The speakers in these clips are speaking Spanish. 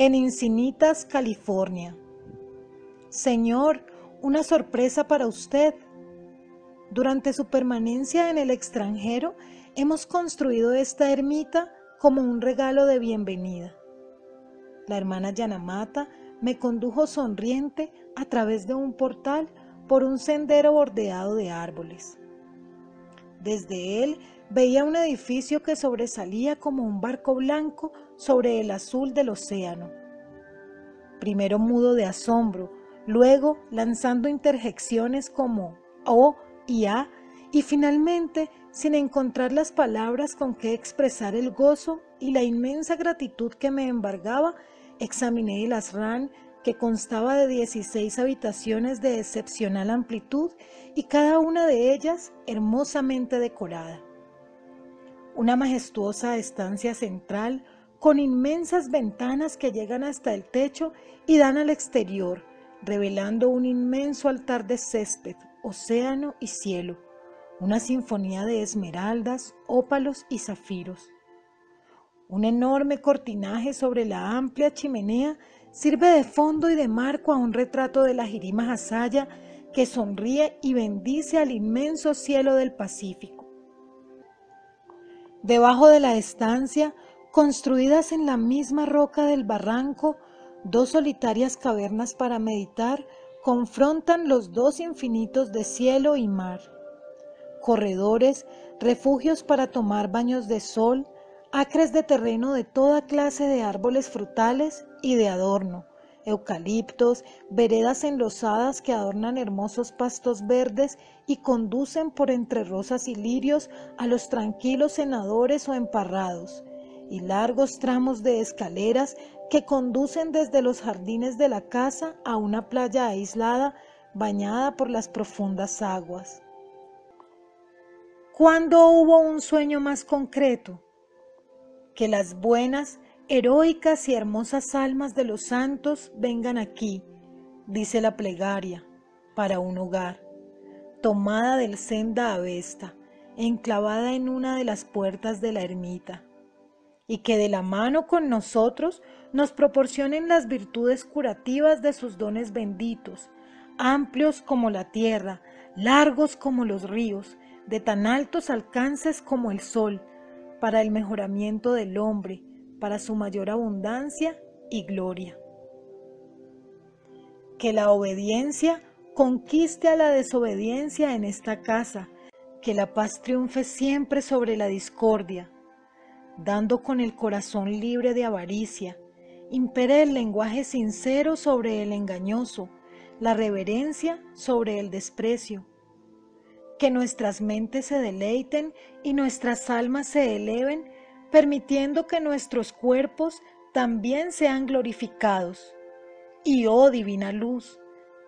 en Encinitas, California. Señor, una sorpresa para usted. Durante su permanencia en el extranjero, hemos construido esta ermita como un regalo de bienvenida. La hermana Yanamata me condujo sonriente a través de un portal por un sendero bordeado de árboles. Desde él veía un edificio que sobresalía como un barco blanco sobre el azul del océano. Primero mudo de asombro, luego lanzando interjecciones como O y A, y finalmente, sin encontrar las palabras con que expresar el gozo y la inmensa gratitud que me embargaba, examiné el asrán que constaba de 16 habitaciones de excepcional amplitud y cada una de ellas hermosamente decorada. Una majestuosa estancia central con inmensas ventanas que llegan hasta el techo y dan al exterior, revelando un inmenso altar de césped, océano y cielo, una sinfonía de esmeraldas, ópalos y zafiros. Un enorme cortinaje sobre la amplia chimenea sirve de fondo y de marco a un retrato de la Jirima Hasaya que sonríe y bendice al inmenso cielo del Pacífico. Debajo de la estancia, construidas en la misma roca del barranco, dos solitarias cavernas para meditar confrontan los dos infinitos de cielo y mar. Corredores, refugios para tomar baños de sol, acres de terreno de toda clase de árboles frutales y de adorno, eucaliptos, veredas enlosadas que adornan hermosos pastos verdes y conducen por entre rosas y lirios a los tranquilos senadores o emparrados, y largos tramos de escaleras que conducen desde los jardines de la casa a una playa aislada bañada por las profundas aguas. ¿Cuándo hubo un sueño más concreto? Que las buenas, heroicas y hermosas almas de los santos vengan aquí, dice la plegaria, para un hogar, tomada del senda avesta, enclavada en una de las puertas de la ermita, y que de la mano con nosotros nos proporcionen las virtudes curativas de sus dones benditos, amplios como la tierra, largos como los ríos, de tan altos alcances como el sol, para el mejoramiento del hombre, para su mayor abundancia y gloria. Que la obediencia conquiste a la desobediencia en esta casa, que la paz triunfe siempre sobre la discordia, dando con el corazón libre de avaricia, impere el lenguaje sincero sobre el engañoso, la reverencia sobre el desprecio, que nuestras mentes se deleiten y nuestras almas se eleven permitiendo que nuestros cuerpos también sean glorificados. Y oh divina luz,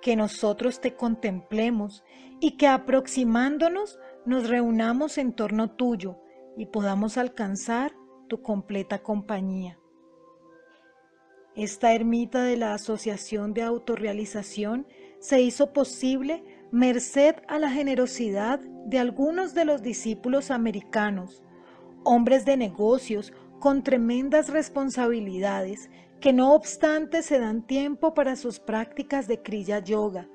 que nosotros te contemplemos y que aproximándonos nos reunamos en torno tuyo y podamos alcanzar tu completa compañía. Esta ermita de la Asociación de Autorrealización se hizo posible merced a la generosidad de algunos de los discípulos americanos hombres de negocios con tremendas responsabilidades que no obstante se dan tiempo para sus prácticas de Kriya Yoga.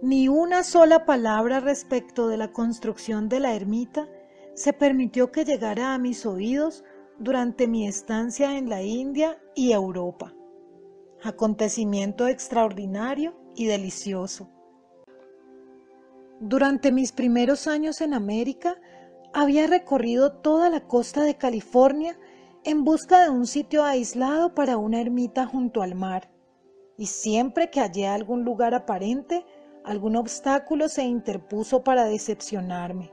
Ni una sola palabra respecto de la construcción de la ermita se permitió que llegara a mis oídos durante mi estancia en la India y Europa. Acontecimiento extraordinario y delicioso. Durante mis primeros años en América, había recorrido toda la costa de California en busca de un sitio aislado para una ermita junto al mar, y siempre que hallé algún lugar aparente, algún obstáculo se interpuso para decepcionarme.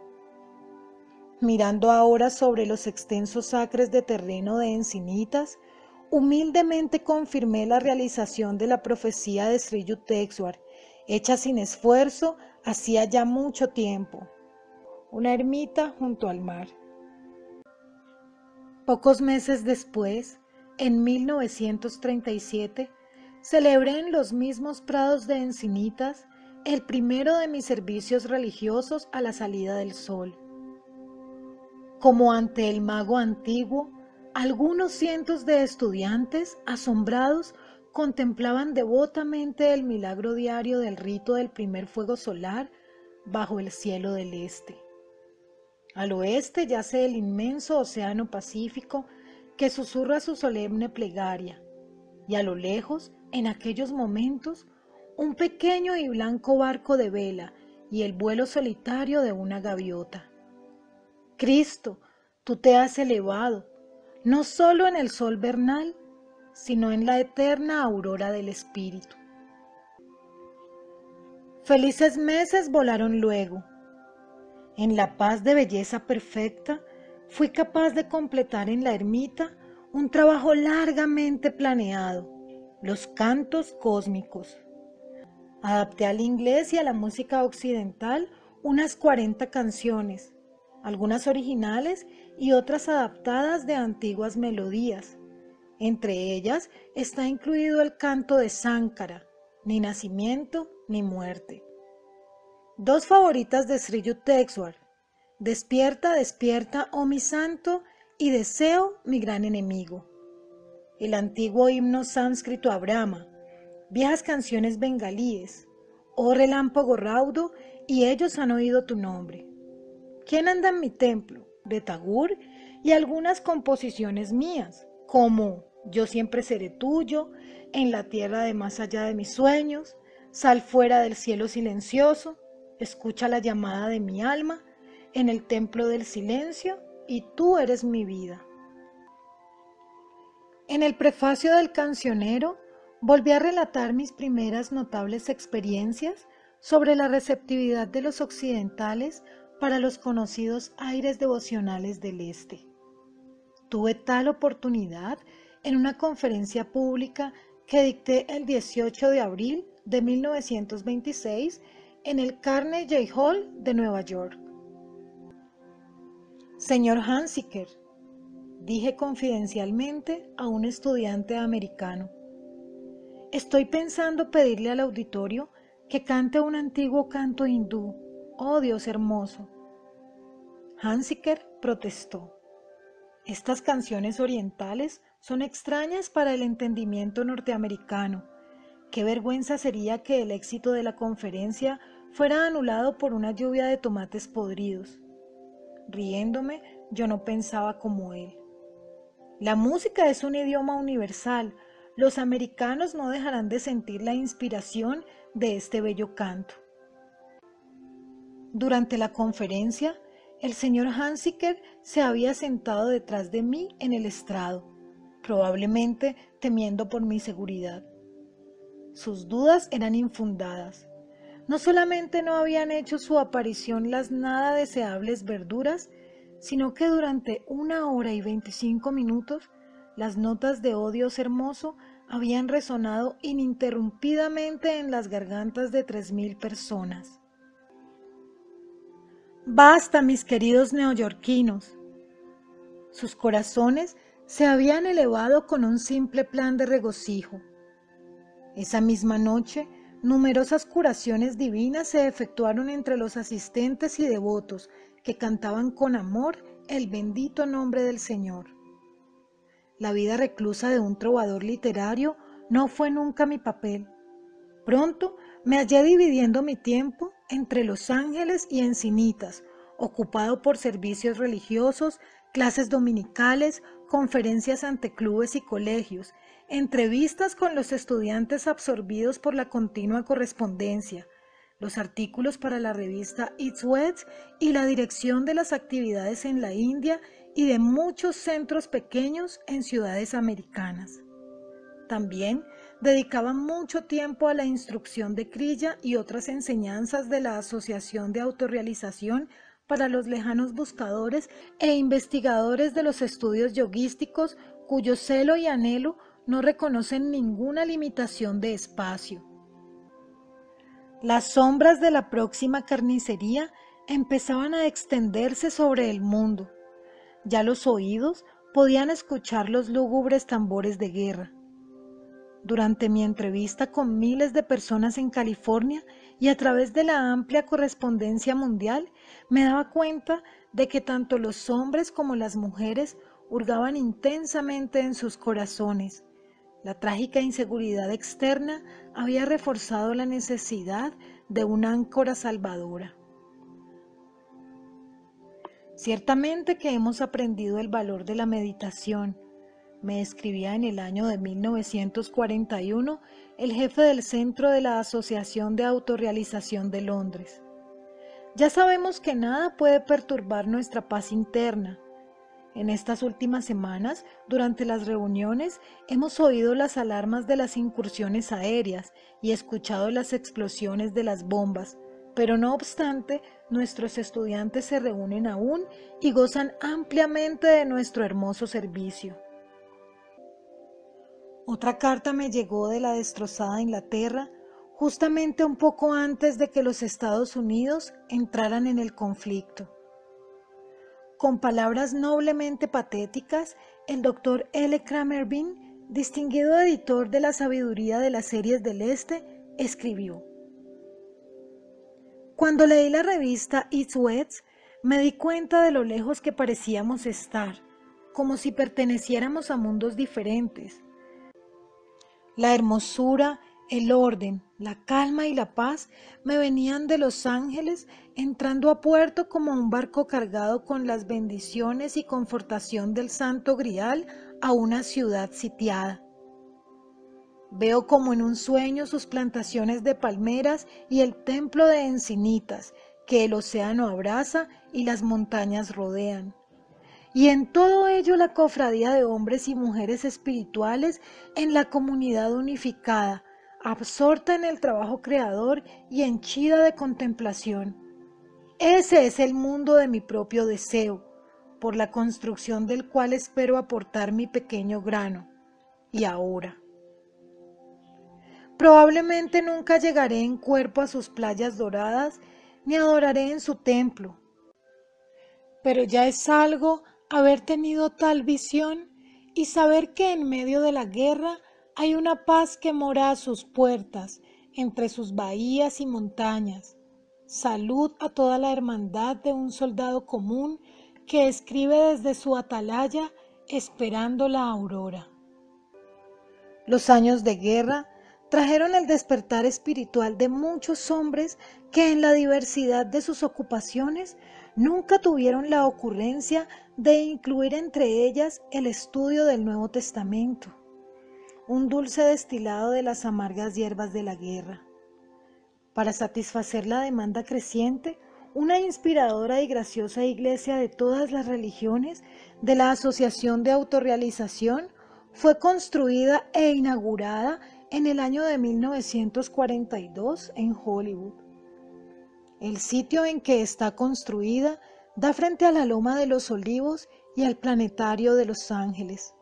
Mirando ahora sobre los extensos acres de terreno de encinitas, humildemente confirmé la realización de la profecía de Sri Yukteswar, hecha sin esfuerzo hacía ya mucho tiempo una ermita junto al mar. Pocos meses después, en 1937, celebré en los mismos prados de Encinitas el primero de mis servicios religiosos a la salida del sol. Como ante el mago antiguo, algunos cientos de estudiantes, asombrados, contemplaban devotamente el milagro diario del rito del primer fuego solar bajo el cielo del este. Al oeste yace el inmenso océano Pacífico que susurra su solemne plegaria, y a lo lejos, en aquellos momentos, un pequeño y blanco barco de vela y el vuelo solitario de una gaviota. Cristo, tú te has elevado, no solo en el sol vernal, sino en la eterna aurora del Espíritu. Felices meses volaron luego. En la paz de belleza perfecta, fui capaz de completar en la ermita un trabajo largamente planeado, los cantos cósmicos. Adapté al inglés y a la música occidental unas 40 canciones, algunas originales y otras adaptadas de antiguas melodías. Entre ellas está incluido el canto de Sánkara, ni nacimiento ni muerte. Dos favoritas de Sri Yukteswar, Despierta, despierta, oh mi santo, y deseo mi gran enemigo. El antiguo himno sánscrito a Brahma, viejas canciones bengalíes, oh relámpago raudo, y ellos han oído tu nombre. ¿Quién anda en mi templo? De Tagur y algunas composiciones mías, como Yo siempre seré tuyo, en la tierra de más allá de mis sueños, sal fuera del cielo silencioso, escucha la llamada de mi alma, en el templo del silencio y tú eres mi vida. En el prefacio del cancionero volví a relatar mis primeras notables experiencias sobre la receptividad de los occidentales para los conocidos aires devocionales del Este. Tuve tal oportunidad en una conferencia pública que dicté el 18 de abril de 1926 en el Carnegie Hall de Nueva York. Señor Hansiker, dije confidencialmente a un estudiante americano, estoy pensando pedirle al auditorio que cante un antiguo canto hindú, oh Dios hermoso. Hansiker protestó. Estas canciones orientales son extrañas para el entendimiento norteamericano. Qué vergüenza sería que el éxito de la conferencia fuera anulado por una lluvia de tomates podridos. Riéndome, yo no pensaba como él. La música es un idioma universal. Los americanos no dejarán de sentir la inspiración de este bello canto. Durante la conferencia, el señor Hansiker se había sentado detrás de mí en el estrado, probablemente temiendo por mi seguridad. Sus dudas eran infundadas. No solamente no habían hecho su aparición las nada deseables verduras, sino que durante una hora y veinticinco minutos las notas de oh hermoso habían resonado ininterrumpidamente en las gargantas de tres mil personas. Basta, mis queridos neoyorquinos. Sus corazones se habían elevado con un simple plan de regocijo. Esa misma noche, Numerosas curaciones divinas se efectuaron entre los asistentes y devotos que cantaban con amor el bendito nombre del Señor. La vida reclusa de un trovador literario no fue nunca mi papel. Pronto me hallé dividiendo mi tiempo entre Los Ángeles y Encinitas, ocupado por servicios religiosos, clases dominicales, conferencias ante clubes y colegios, entrevistas con los estudiantes absorbidos por la continua correspondencia, los artículos para la revista It's Wet y la dirección de las actividades en la India y de muchos centros pequeños en ciudades americanas. También dedicaba mucho tiempo a la instrucción de Crilla y otras enseñanzas de la Asociación de Autorrealización para los lejanos buscadores e investigadores de los estudios yogísticos cuyo celo y anhelo no reconocen ninguna limitación de espacio. Las sombras de la próxima carnicería empezaban a extenderse sobre el mundo. Ya los oídos podían escuchar los lúgubres tambores de guerra. Durante mi entrevista con miles de personas en California y a través de la amplia correspondencia mundial, me daba cuenta de que tanto los hombres como las mujeres hurgaban intensamente en sus corazones. La trágica inseguridad externa había reforzado la necesidad de una áncora salvadora. Ciertamente que hemos aprendido el valor de la meditación, me escribía en el año de 1941 el jefe del Centro de la Asociación de Autorrealización de Londres. Ya sabemos que nada puede perturbar nuestra paz interna. En estas últimas semanas, durante las reuniones, hemos oído las alarmas de las incursiones aéreas y escuchado las explosiones de las bombas, pero no obstante, nuestros estudiantes se reúnen aún y gozan ampliamente de nuestro hermoso servicio. Otra carta me llegó de la destrozada Inglaterra justamente un poco antes de que los Estados Unidos entraran en el conflicto. Con palabras noblemente patéticas, el doctor L. Bean, distinguido editor de la sabiduría de las series del Este, escribió. Cuando leí la revista It's Wets, me di cuenta de lo lejos que parecíamos estar, como si perteneciéramos a mundos diferentes la hermosura, el orden, la calma y la paz me venían de los ángeles entrando a puerto como un barco cargado con las bendiciones y confortación del santo grial a una ciudad sitiada. Veo como en un sueño sus plantaciones de palmeras y el templo de encinitas que el océano abraza y las montañas rodean y en todo ello la cofradía de hombres y mujeres espirituales en la comunidad unificada, absorta en el trabajo creador y henchida de contemplación. Ese es el mundo de mi propio deseo, por la construcción del cual espero aportar mi pequeño grano. Y ahora. Probablemente nunca llegaré en cuerpo a sus playas doradas, ni adoraré en su templo. Pero ya es algo haber tenido tal visión y saber que en medio de la guerra hay una paz que mora a sus puertas, entre sus bahías y montañas. Salud a toda la hermandad de un soldado común que escribe desde su atalaya esperando la aurora. Los años de guerra trajeron el despertar espiritual de muchos hombres que en la diversidad de sus ocupaciones nunca tuvieron la ocurrencia de incluir entre ellas el estudio del Nuevo Testamento, un dulce destilado de las amargas hierbas de la guerra. Para satisfacer la demanda creciente, una inspiradora y graciosa iglesia de todas las religiones de la Asociación de Autorrealización fue construida e inaugurada en el año de 1942 en Hollywood. El sitio en que está construida da frente a la Loma de los Olivos y al Planetario de Los Ángeles.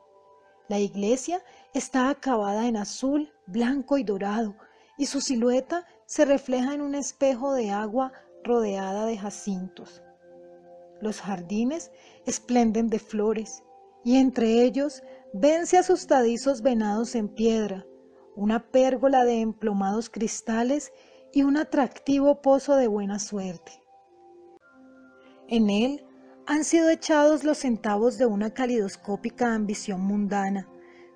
La iglesia está acabada en azul, blanco y dorado, y su silueta se refleja en un espejo de agua rodeada de jacintos. Los jardines esplenden de flores, y entre ellos vence asustadizos venados en piedra, una pérgola de emplomados cristales y un atractivo pozo de buena suerte. En él han sido echados los centavos de una calidoscópica ambición mundana,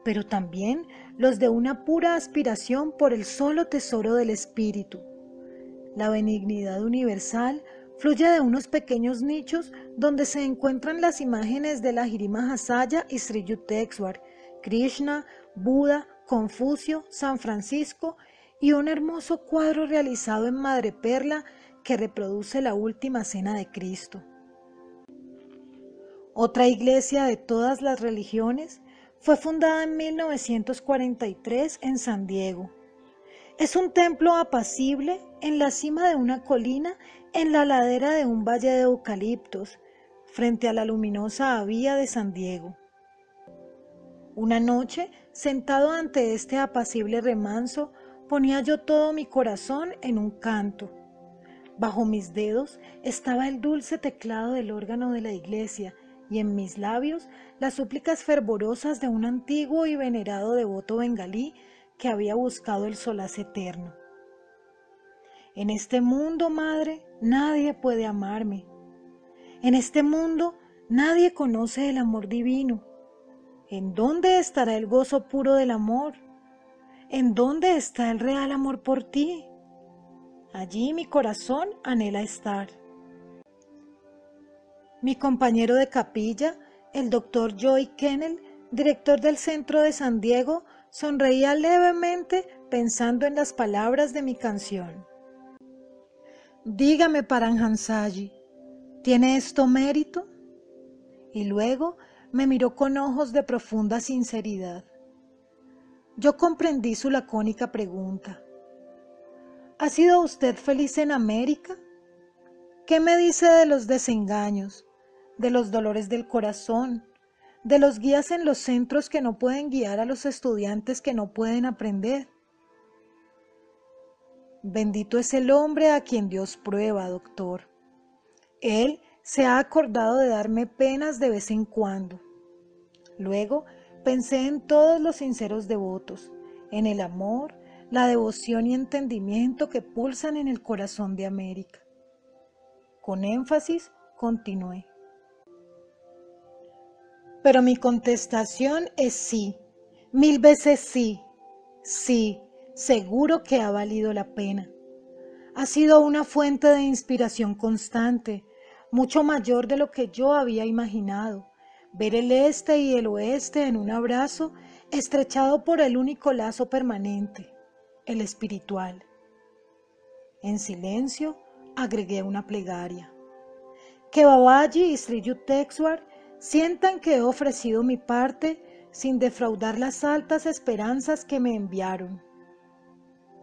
pero también los de una pura aspiración por el solo tesoro del espíritu. La benignidad universal fluye de unos pequeños nichos donde se encuentran las imágenes de la Jirima Hasaya y Sri Yukteswar, Krishna, Buda, Confucio, San Francisco y un hermoso cuadro realizado en madreperla que reproduce la última cena de Cristo. Otra iglesia de todas las religiones fue fundada en 1943 en San Diego. Es un templo apacible en la cima de una colina en la ladera de un valle de eucaliptos, frente a la luminosa vía de San Diego. Una noche, sentado ante este apacible remanso, ponía yo todo mi corazón en un canto. Bajo mis dedos estaba el dulce teclado del órgano de la iglesia y en mis labios las súplicas fervorosas de un antiguo y venerado devoto bengalí que había buscado el solaz eterno. En este mundo, madre, nadie puede amarme. En este mundo Nadie conoce el amor divino. ¿En dónde estará el gozo puro del amor? ¿En dónde está el real amor por ti? Allí mi corazón anhela estar. Mi compañero de capilla, el doctor Joy Kennel, director del centro de San Diego, sonreía levemente pensando en las palabras de mi canción. Dígame, Paranjansayi, ¿tiene esto mérito? Y luego me miró con ojos de profunda sinceridad. Yo comprendí su lacónica pregunta. ¿Ha sido usted feliz en América? ¿Qué me dice de los desengaños, de los dolores del corazón, de los guías en los centros que no pueden guiar a los estudiantes que no pueden aprender? Bendito es el hombre a quien Dios prueba, doctor. Él se ha acordado de darme penas de vez en cuando. Luego pensé en todos los sinceros devotos, en el amor, la devoción y entendimiento que pulsan en el corazón de América. Con énfasis continué. Pero mi contestación es sí, mil veces sí, sí, seguro que ha valido la pena. Ha sido una fuente de inspiración constante, mucho mayor de lo que yo había imaginado. Ver el este y el oeste en un abrazo estrechado por el único lazo permanente, el espiritual. En silencio agregué una plegaria. Que Babaji y Sri Yukteswar sientan que he ofrecido mi parte sin defraudar las altas esperanzas que me enviaron.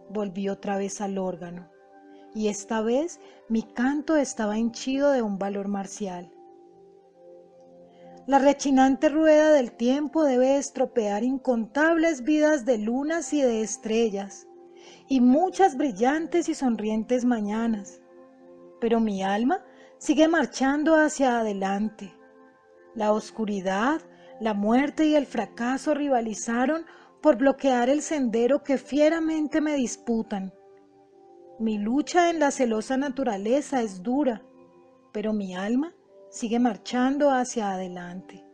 Volví otra vez al órgano, y esta vez mi canto estaba henchido de un valor marcial. La rechinante rueda del tiempo debe estropear incontables vidas de lunas y de estrellas, y muchas brillantes y sonrientes mañanas. Pero mi alma sigue marchando hacia adelante. La oscuridad, la muerte y el fracaso rivalizaron por bloquear el sendero que fieramente me disputan. Mi lucha en la celosa naturaleza es dura, pero mi alma sigue marchando hacia adelante.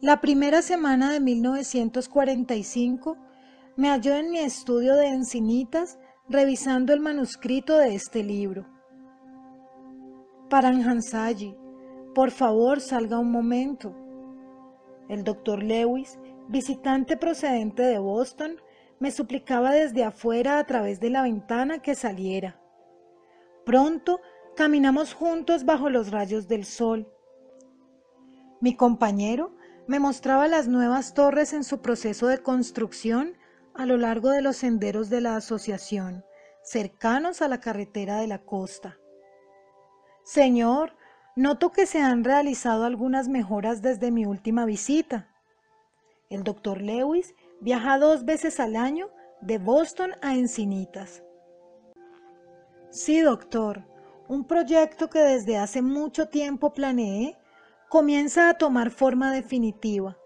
La primera semana de 1945 me halló en mi estudio de encinitas revisando el manuscrito de este libro. Paranjansayi, por favor salga un momento. El doctor Lewis visitante procedente de Boston, me suplicaba desde afuera a través de la ventana que saliera. Pronto caminamos juntos bajo los rayos del sol. Mi compañero me mostraba las nuevas torres en su proceso de construcción a lo largo de los senderos de la asociación, cercanos a la carretera de la costa. Señor, noto que se han realizado algunas mejoras desde mi última visita. El doctor Lewis viaja dos veces al año de Boston a Encinitas. Sí, doctor, un proyecto que desde hace mucho tiempo planeé comienza a tomar forma definitiva.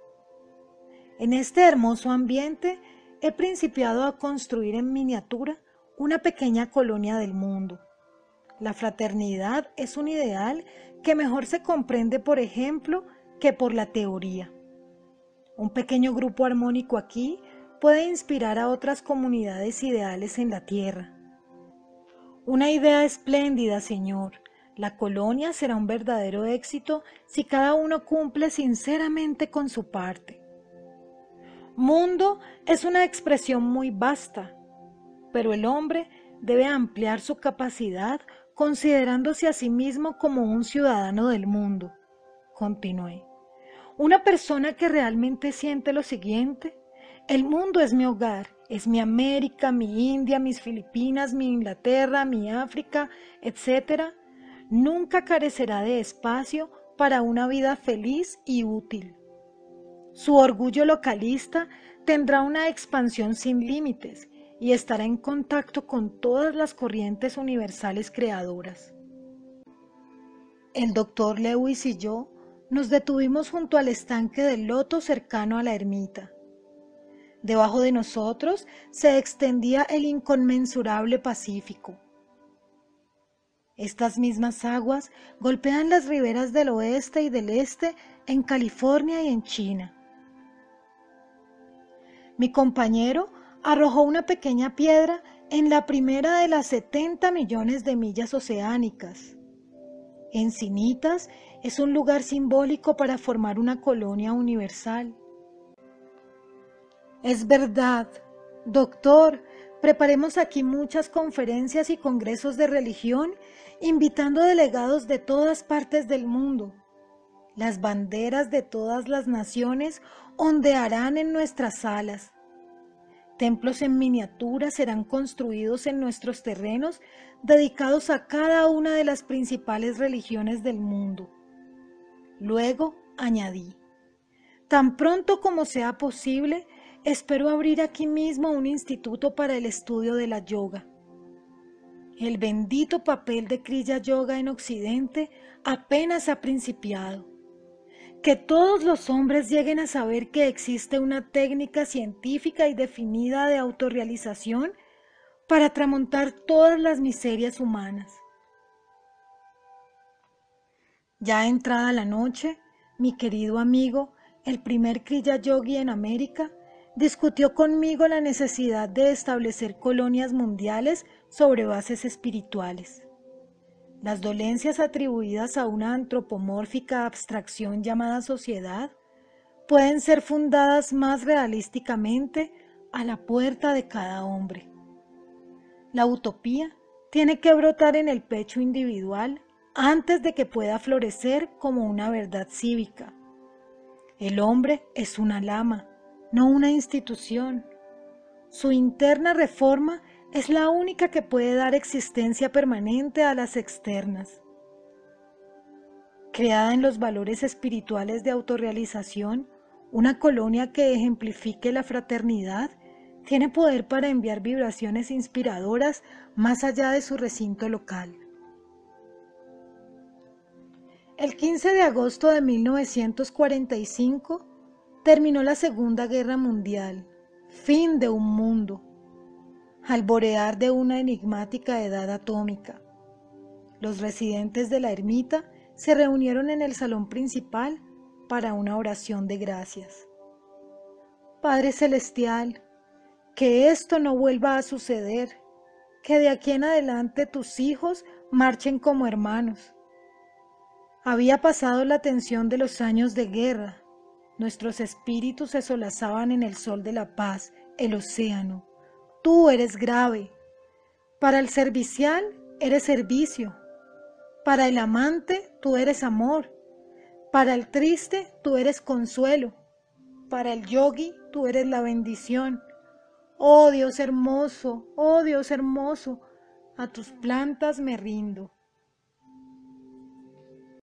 En este hermoso ambiente he principiado a construir en miniatura una pequeña colonia del mundo. La fraternidad es un ideal que mejor se comprende, por ejemplo, que por la teoría. Un pequeño grupo armónico aquí puede inspirar a otras comunidades ideales en la tierra. Una idea espléndida, Señor. La colonia será un verdadero éxito si cada uno cumple sinceramente con su parte. Mundo es una expresión muy vasta, pero el hombre debe ampliar su capacidad considerándose a sí mismo como un ciudadano del mundo. Continué. Una persona que realmente siente lo siguiente, el mundo es mi hogar, es mi América, mi India, mis Filipinas, mi Inglaterra, mi África, etc., nunca carecerá de espacio para una vida feliz y útil. Su orgullo localista tendrá una expansión sin límites y estará en contacto con todas las corrientes universales creadoras. El doctor Lewis y yo nos detuvimos junto al estanque del loto cercano a la ermita. Debajo de nosotros se extendía el inconmensurable Pacífico. Estas mismas aguas golpean las riberas del oeste y del este en California y en China. Mi compañero arrojó una pequeña piedra en la primera de las 70 millones de millas oceánicas. Encinitas es un lugar simbólico para formar una colonia universal. Es verdad, doctor, preparemos aquí muchas conferencias y congresos de religión invitando delegados de todas partes del mundo. Las banderas de todas las naciones ondearán en nuestras salas. Templos en miniatura serán construidos en nuestros terrenos dedicados a cada una de las principales religiones del mundo. Luego añadí, tan pronto como sea posible, espero abrir aquí mismo un instituto para el estudio de la yoga. El bendito papel de Kriya Yoga en Occidente apenas ha principiado. Que todos los hombres lleguen a saber que existe una técnica científica y definida de autorrealización para tramontar todas las miserias humanas. Ya entrada la noche, mi querido amigo, el primer Kriya Yogi en América, discutió conmigo la necesidad de establecer colonias mundiales sobre bases espirituales. Las dolencias atribuidas a una antropomórfica abstracción llamada sociedad pueden ser fundadas más realísticamente a la puerta de cada hombre. La utopía tiene que brotar en el pecho individual antes de que pueda florecer como una verdad cívica. El hombre es una lama, no una institución. Su interna reforma es la única que puede dar existencia permanente a las externas. Creada en los valores espirituales de autorrealización, una colonia que ejemplifique la fraternidad tiene poder para enviar vibraciones inspiradoras más allá de su recinto local. El 15 de agosto de 1945 terminó la Segunda Guerra Mundial, fin de un mundo, alborear de una enigmática edad atómica. Los residentes de la ermita se reunieron en el salón principal para una oración de gracias. Padre Celestial, que esto no vuelva a suceder, que de aquí en adelante tus hijos marchen como hermanos. Había pasado la tensión de los años de guerra, Nuestros espíritus se solazaban en el sol de la paz, el océano. Tú eres grave. Para el servicial eres servicio. Para el amante tú eres amor. Para el triste tú eres consuelo. Para el yogi tú eres la bendición. Oh Dios hermoso, oh Dios hermoso, a tus plantas me rindo.